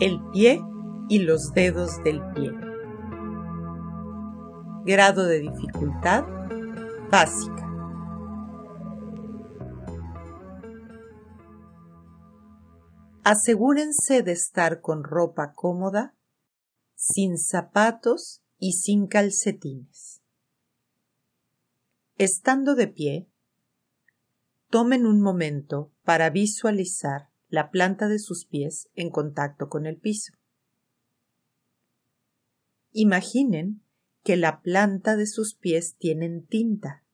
el pie y los dedos del pie. Grado de dificultad básica. Asegúrense de estar con ropa cómoda, sin zapatos y sin calcetines. Estando de pie, tomen un momento para visualizar la planta de sus pies en contacto con el piso. Imaginen que la planta de sus pies tienen tinta.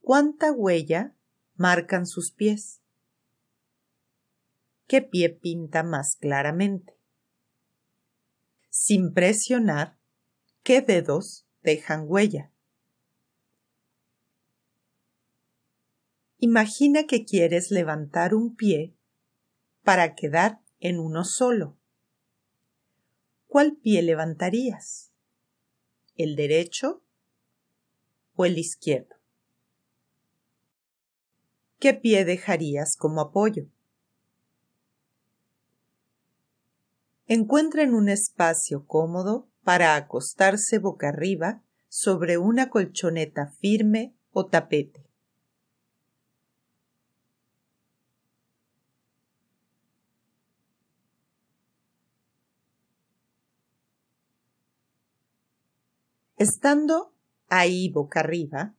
¿Cuánta huella marcan sus pies? ¿Qué pie pinta más claramente? Sin presionar, ¿qué dedos dejan huella? Imagina que quieres levantar un pie para quedar en uno solo. ¿Cuál pie levantarías? ¿El derecho o el izquierdo? ¿Qué pie dejarías como apoyo? Encuentren un espacio cómodo para acostarse boca arriba sobre una colchoneta firme o tapete. Estando ahí boca arriba,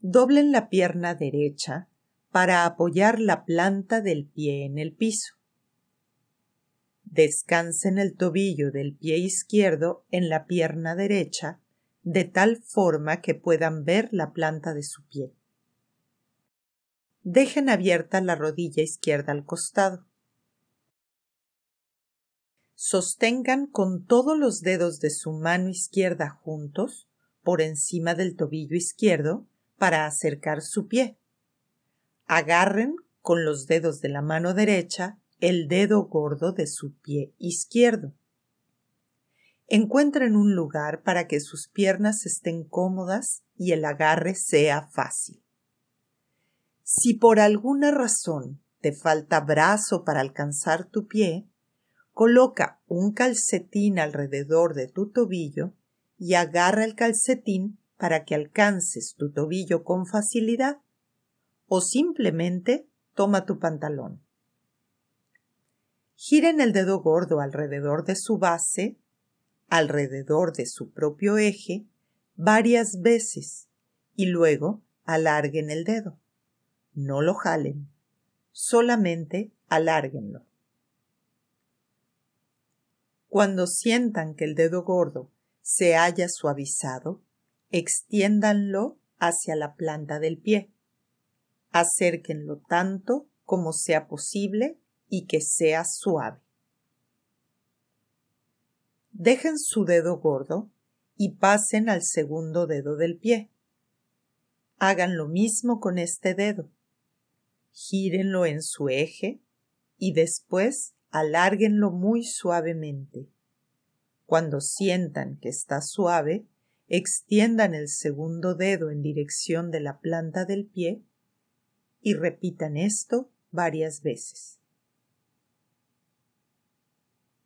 doblen la pierna derecha para apoyar la planta del pie en el piso. Descansen el tobillo del pie izquierdo en la pierna derecha de tal forma que puedan ver la planta de su pie. Dejen abierta la rodilla izquierda al costado. Sostengan con todos los dedos de su mano izquierda juntos por encima del tobillo izquierdo para acercar su pie. Agarren con los dedos de la mano derecha el dedo gordo de su pie izquierdo. Encuentren un lugar para que sus piernas estén cómodas y el agarre sea fácil. Si por alguna razón te falta brazo para alcanzar tu pie, Coloca un calcetín alrededor de tu tobillo y agarra el calcetín para que alcances tu tobillo con facilidad o simplemente toma tu pantalón. Giren el dedo gordo alrededor de su base, alrededor de su propio eje, varias veces y luego alarguen el dedo. No lo jalen, solamente alárguenlo. Cuando sientan que el dedo gordo se haya suavizado, extiéndanlo hacia la planta del pie. Acérquenlo tanto como sea posible y que sea suave. Dejen su dedo gordo y pasen al segundo dedo del pie. Hagan lo mismo con este dedo. Gírenlo en su eje y después alárguenlo muy suavemente. Cuando sientan que está suave, extiendan el segundo dedo en dirección de la planta del pie y repitan esto varias veces.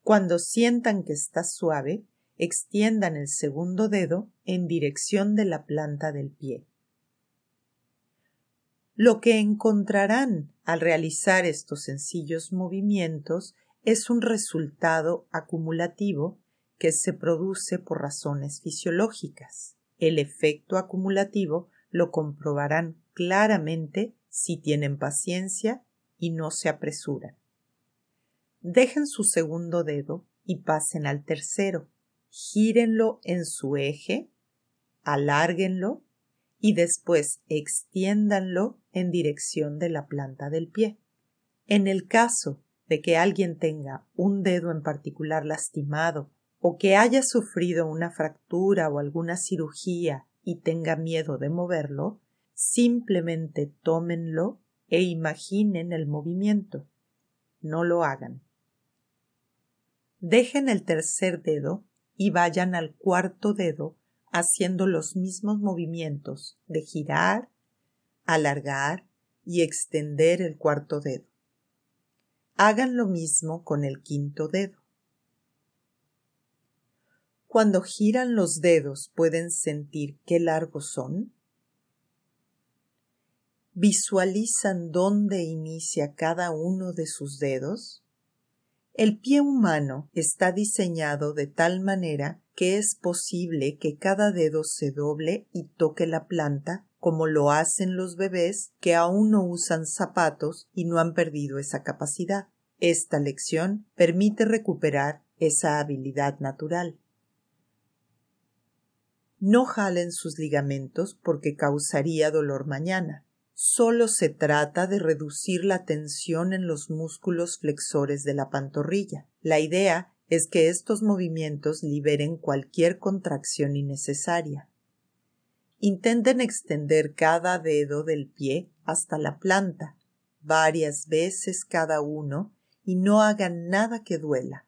Cuando sientan que está suave, extiendan el segundo dedo en dirección de la planta del pie. Lo que encontrarán al realizar estos sencillos movimientos es un resultado acumulativo que se produce por razones fisiológicas. El efecto acumulativo lo comprobarán claramente si tienen paciencia y no se apresuran. Dejen su segundo dedo y pasen al tercero. Gírenlo en su eje, alárguenlo y después extiéndanlo en dirección de la planta del pie. En el caso de que alguien tenga un dedo en particular lastimado o que haya sufrido una fractura o alguna cirugía y tenga miedo de moverlo, simplemente tómenlo e imaginen el movimiento. No lo hagan. Dejen el tercer dedo y vayan al cuarto dedo haciendo los mismos movimientos de girar, alargar y extender el cuarto dedo. Hagan lo mismo con el quinto dedo. Cuando giran los dedos, ¿pueden sentir qué largos son? ¿Visualizan dónde inicia cada uno de sus dedos? El pie humano está diseñado de tal manera que es posible que cada dedo se doble y toque la planta como lo hacen los bebés que aún no usan zapatos y no han perdido esa capacidad. Esta lección permite recuperar esa habilidad natural. No jalen sus ligamentos porque causaría dolor mañana. Solo se trata de reducir la tensión en los músculos flexores de la pantorrilla. La idea es que estos movimientos liberen cualquier contracción innecesaria. Intenten extender cada dedo del pie hasta la planta, varias veces cada uno, y no hagan nada que duela.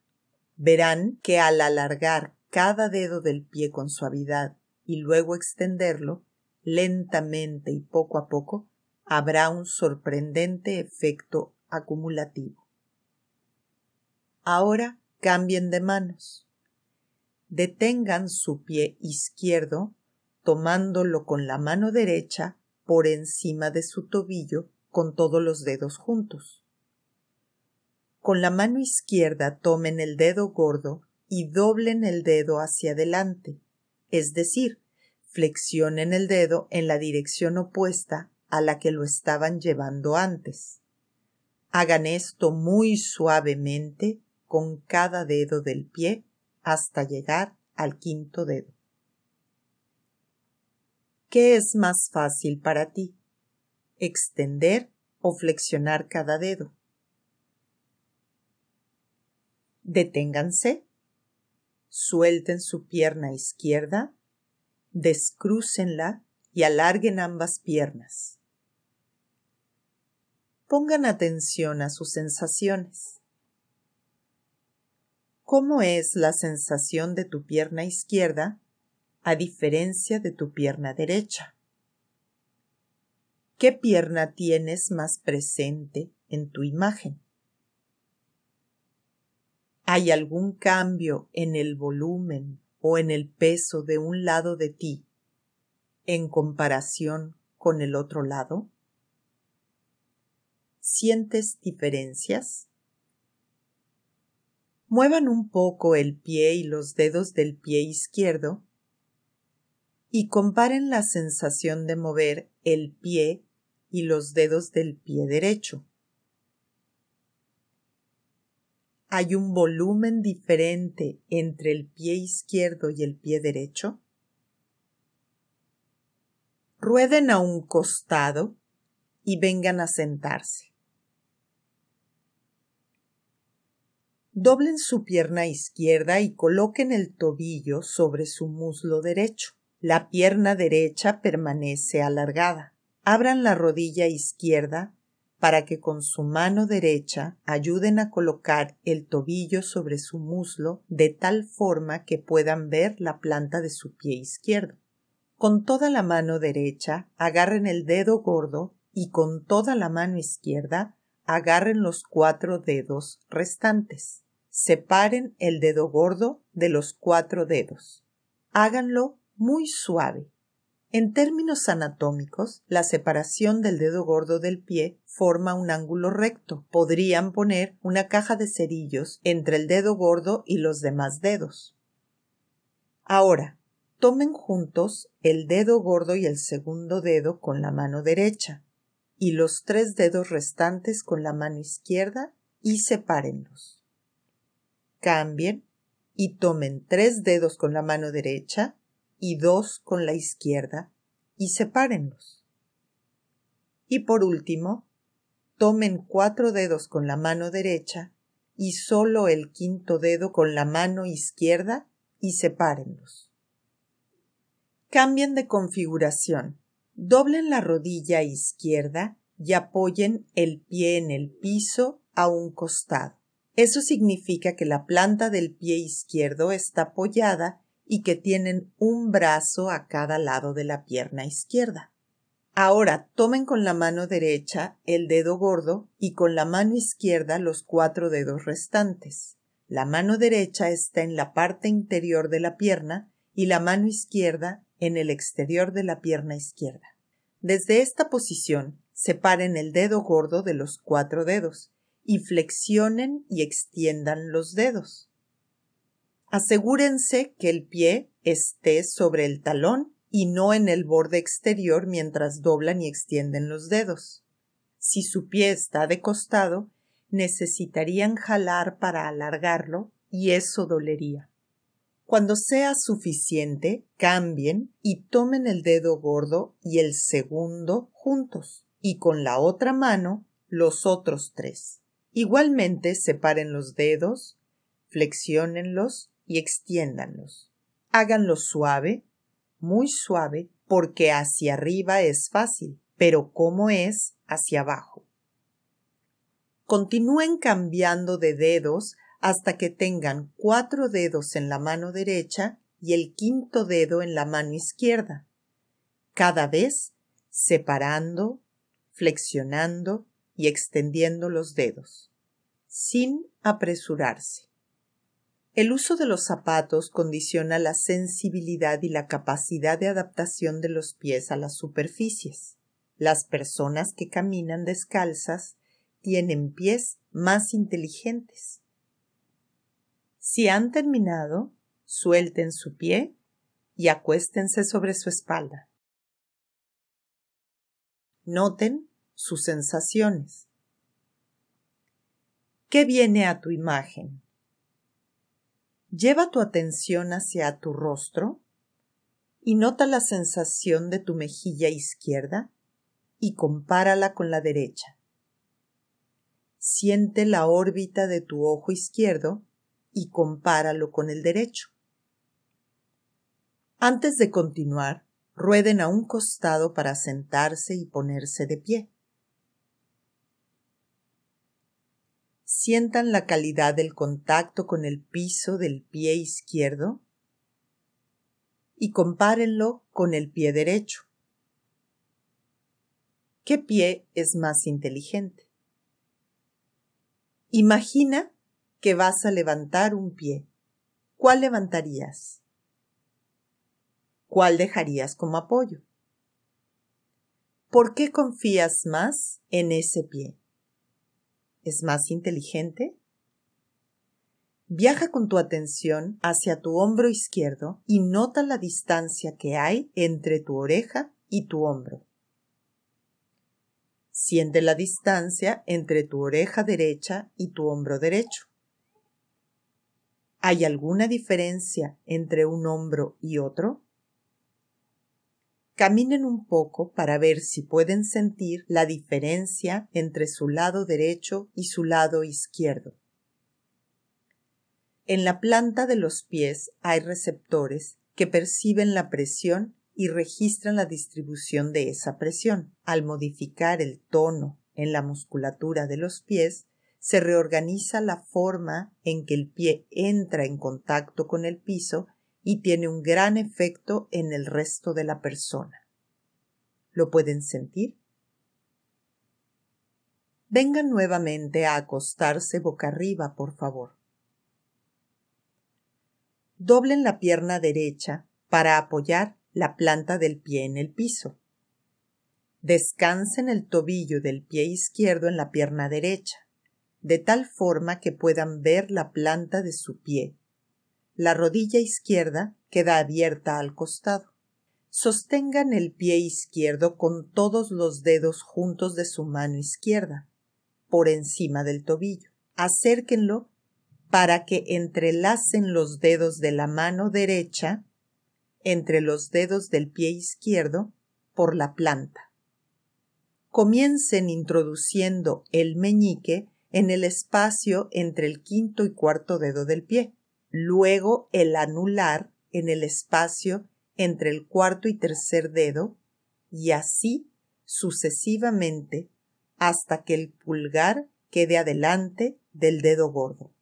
Verán que al alargar cada dedo del pie con suavidad y luego extenderlo, lentamente y poco a poco, habrá un sorprendente efecto acumulativo. Ahora cambien de manos. Detengan su pie izquierdo tomándolo con la mano derecha por encima de su tobillo con todos los dedos juntos. Con la mano izquierda tomen el dedo gordo y doblen el dedo hacia adelante, es decir, flexionen el dedo en la dirección opuesta a la que lo estaban llevando antes. Hagan esto muy suavemente con cada dedo del pie hasta llegar al quinto dedo. ¿Qué es más fácil para ti? ¿Extender o flexionar cada dedo? Deténganse, suelten su pierna izquierda, descrúcenla y alarguen ambas piernas. Pongan atención a sus sensaciones. ¿Cómo es la sensación de tu pierna izquierda a diferencia de tu pierna derecha. ¿Qué pierna tienes más presente en tu imagen? ¿Hay algún cambio en el volumen o en el peso de un lado de ti en comparación con el otro lado? ¿Sientes diferencias? Muevan un poco el pie y los dedos del pie izquierdo y comparen la sensación de mover el pie y los dedos del pie derecho. ¿Hay un volumen diferente entre el pie izquierdo y el pie derecho? Rueden a un costado y vengan a sentarse. Doblen su pierna izquierda y coloquen el tobillo sobre su muslo derecho. La pierna derecha permanece alargada. Abran la rodilla izquierda para que con su mano derecha ayuden a colocar el tobillo sobre su muslo de tal forma que puedan ver la planta de su pie izquierdo. Con toda la mano derecha agarren el dedo gordo y con toda la mano izquierda agarren los cuatro dedos restantes. Separen el dedo gordo de los cuatro dedos. Háganlo muy suave. En términos anatómicos, la separación del dedo gordo del pie forma un ángulo recto. Podrían poner una caja de cerillos entre el dedo gordo y los demás dedos. Ahora, tomen juntos el dedo gordo y el segundo dedo con la mano derecha y los tres dedos restantes con la mano izquierda y sepárenlos. Cambien y tomen tres dedos con la mano derecha y dos con la izquierda y sepárenlos. Y por último, tomen cuatro dedos con la mano derecha y solo el quinto dedo con la mano izquierda y sepárenlos. Cambien de configuración. Doblen la rodilla izquierda y apoyen el pie en el piso a un costado. Eso significa que la planta del pie izquierdo está apoyada y que tienen un brazo a cada lado de la pierna izquierda. Ahora tomen con la mano derecha el dedo gordo y con la mano izquierda los cuatro dedos restantes. La mano derecha está en la parte interior de la pierna y la mano izquierda en el exterior de la pierna izquierda. Desde esta posición, separen el dedo gordo de los cuatro dedos y flexionen y extiendan los dedos. Asegúrense que el pie esté sobre el talón y no en el borde exterior mientras doblan y extienden los dedos. Si su pie está de costado, necesitarían jalar para alargarlo y eso dolería. Cuando sea suficiente, cambien y tomen el dedo gordo y el segundo juntos y con la otra mano los otros tres. Igualmente separen los dedos, flexiónenlos y extiéndanlos. Háganlo suave muy suave porque hacia arriba es fácil, pero ¿cómo es hacia abajo? Continúen cambiando de dedos hasta que tengan cuatro dedos en la mano derecha y el quinto dedo en la mano izquierda, cada vez separando, flexionando y extendiendo los dedos, sin apresurarse. El uso de los zapatos condiciona la sensibilidad y la capacidad de adaptación de los pies a las superficies. Las personas que caminan descalzas tienen pies más inteligentes. Si han terminado, suelten su pie y acuéstense sobre su espalda. Noten sus sensaciones. ¿Qué viene a tu imagen? Lleva tu atención hacia tu rostro y nota la sensación de tu mejilla izquierda y compárala con la derecha. Siente la órbita de tu ojo izquierdo y compáralo con el derecho. Antes de continuar, rueden a un costado para sentarse y ponerse de pie. sientan la calidad del contacto con el piso del pie izquierdo y compárenlo con el pie derecho. ¿Qué pie es más inteligente? Imagina que vas a levantar un pie. ¿Cuál levantarías? ¿Cuál dejarías como apoyo? ¿Por qué confías más en ese pie? es más inteligente? Viaja con tu atención hacia tu hombro izquierdo y nota la distancia que hay entre tu oreja y tu hombro. Siente la distancia entre tu oreja derecha y tu hombro derecho. ¿Hay alguna diferencia entre un hombro y otro? Caminen un poco para ver si pueden sentir la diferencia entre su lado derecho y su lado izquierdo. En la planta de los pies hay receptores que perciben la presión y registran la distribución de esa presión. Al modificar el tono en la musculatura de los pies, se reorganiza la forma en que el pie entra en contacto con el piso y tiene un gran efecto en el resto de la persona. ¿Lo pueden sentir? Vengan nuevamente a acostarse boca arriba, por favor. Doblen la pierna derecha para apoyar la planta del pie en el piso. Descansen el tobillo del pie izquierdo en la pierna derecha, de tal forma que puedan ver la planta de su pie la rodilla izquierda queda abierta al costado. Sostengan el pie izquierdo con todos los dedos juntos de su mano izquierda, por encima del tobillo. Acérquenlo para que entrelacen los dedos de la mano derecha entre los dedos del pie izquierdo por la planta. Comiencen introduciendo el meñique en el espacio entre el quinto y cuarto dedo del pie luego el anular en el espacio entre el cuarto y tercer dedo y así sucesivamente hasta que el pulgar quede adelante del dedo gordo.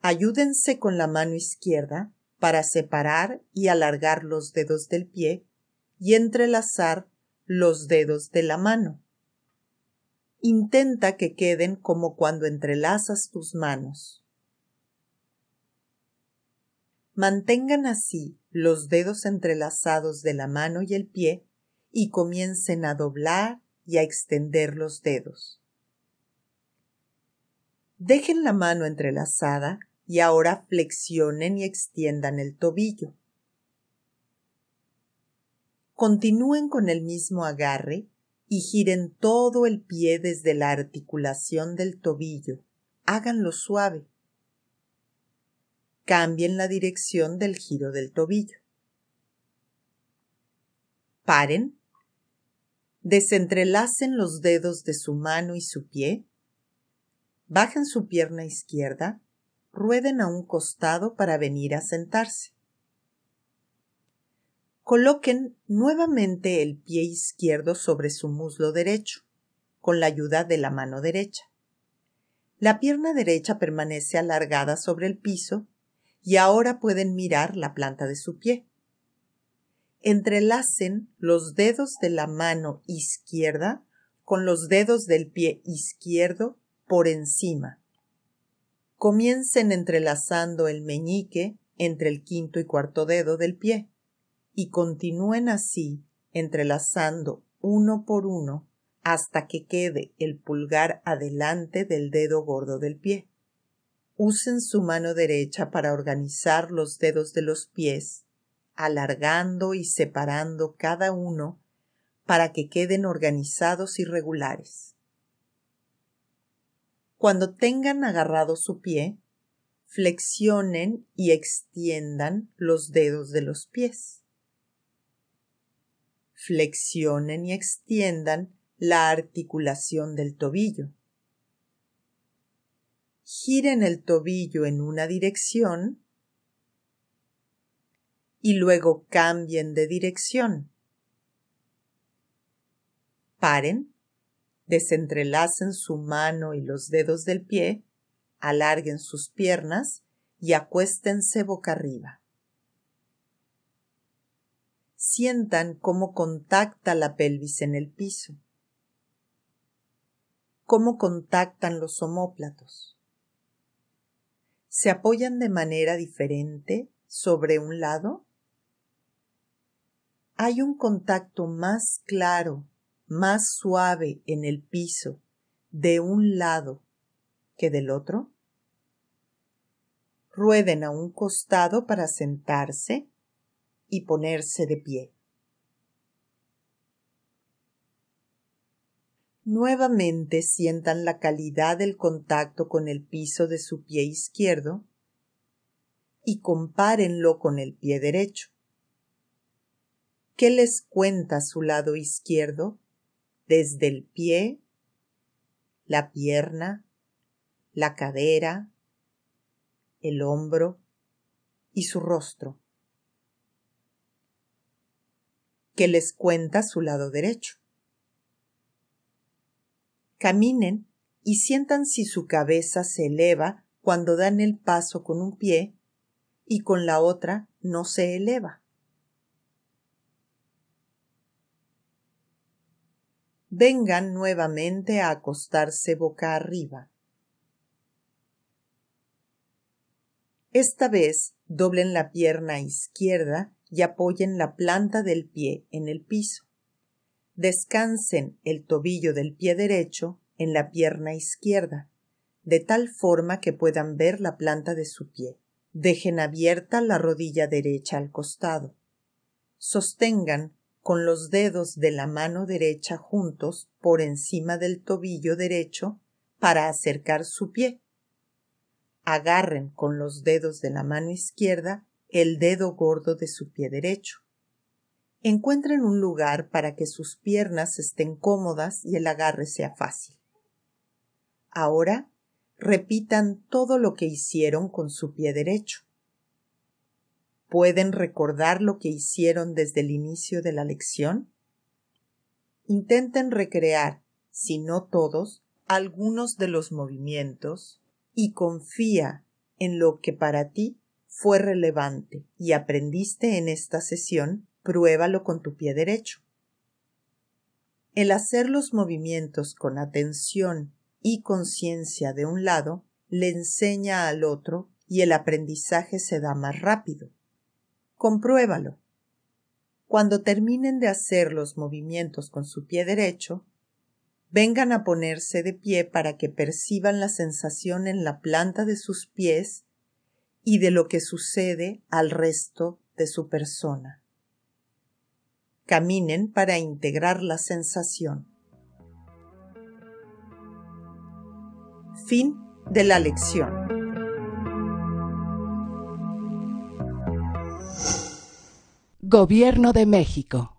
Ayúdense con la mano izquierda para separar y alargar los dedos del pie y entrelazar los dedos de la mano. Intenta que queden como cuando entrelazas tus manos. Mantengan así los dedos entrelazados de la mano y el pie y comiencen a doblar y a extender los dedos. Dejen la mano entrelazada y ahora flexionen y extiendan el tobillo. Continúen con el mismo agarre y giren todo el pie desde la articulación del tobillo. Háganlo suave. Cambien la dirección del giro del tobillo. Paren. Desentrelacen los dedos de su mano y su pie. Bajen su pierna izquierda. Rueden a un costado para venir a sentarse. Coloquen nuevamente el pie izquierdo sobre su muslo derecho, con la ayuda de la mano derecha. La pierna derecha permanece alargada sobre el piso y ahora pueden mirar la planta de su pie. Entrelacen los dedos de la mano izquierda con los dedos del pie izquierdo por encima. Comiencen entrelazando el meñique entre el quinto y cuarto dedo del pie y continúen así entrelazando uno por uno hasta que quede el pulgar adelante del dedo gordo del pie. Usen su mano derecha para organizar los dedos de los pies, alargando y separando cada uno para que queden organizados y regulares. Cuando tengan agarrado su pie, flexionen y extiendan los dedos de los pies flexionen y extiendan la articulación del tobillo. Giren el tobillo en una dirección y luego cambien de dirección. Paren, desentrelacen su mano y los dedos del pie, alarguen sus piernas y acuéstense boca arriba sientan cómo contacta la pelvis en el piso, cómo contactan los omóplatos. ¿Se apoyan de manera diferente sobre un lado? ¿Hay un contacto más claro, más suave en el piso de un lado que del otro? Rueden a un costado para sentarse y ponerse de pie. Nuevamente sientan la calidad del contacto con el piso de su pie izquierdo y compárenlo con el pie derecho. ¿Qué les cuenta su lado izquierdo desde el pie, la pierna, la cadera, el hombro y su rostro? Que les cuenta su lado derecho. Caminen y sientan si su cabeza se eleva cuando dan el paso con un pie y con la otra no se eleva. Vengan nuevamente a acostarse boca arriba. Esta vez doblen la pierna izquierda y apoyen la planta del pie en el piso. Descansen el tobillo del pie derecho en la pierna izquierda, de tal forma que puedan ver la planta de su pie. Dejen abierta la rodilla derecha al costado. Sostengan con los dedos de la mano derecha juntos por encima del tobillo derecho para acercar su pie. Agarren con los dedos de la mano izquierda el dedo gordo de su pie derecho. Encuentren un lugar para que sus piernas estén cómodas y el agarre sea fácil. Ahora repitan todo lo que hicieron con su pie derecho. ¿Pueden recordar lo que hicieron desde el inicio de la lección? Intenten recrear, si no todos, algunos de los movimientos y confía en lo que para ti fue relevante y aprendiste en esta sesión, pruébalo con tu pie derecho. El hacer los movimientos con atención y conciencia de un lado le enseña al otro y el aprendizaje se da más rápido. Compruébalo. Cuando terminen de hacer los movimientos con su pie derecho, vengan a ponerse de pie para que perciban la sensación en la planta de sus pies y de lo que sucede al resto de su persona. Caminen para integrar la sensación. Fin de la lección. Gobierno de México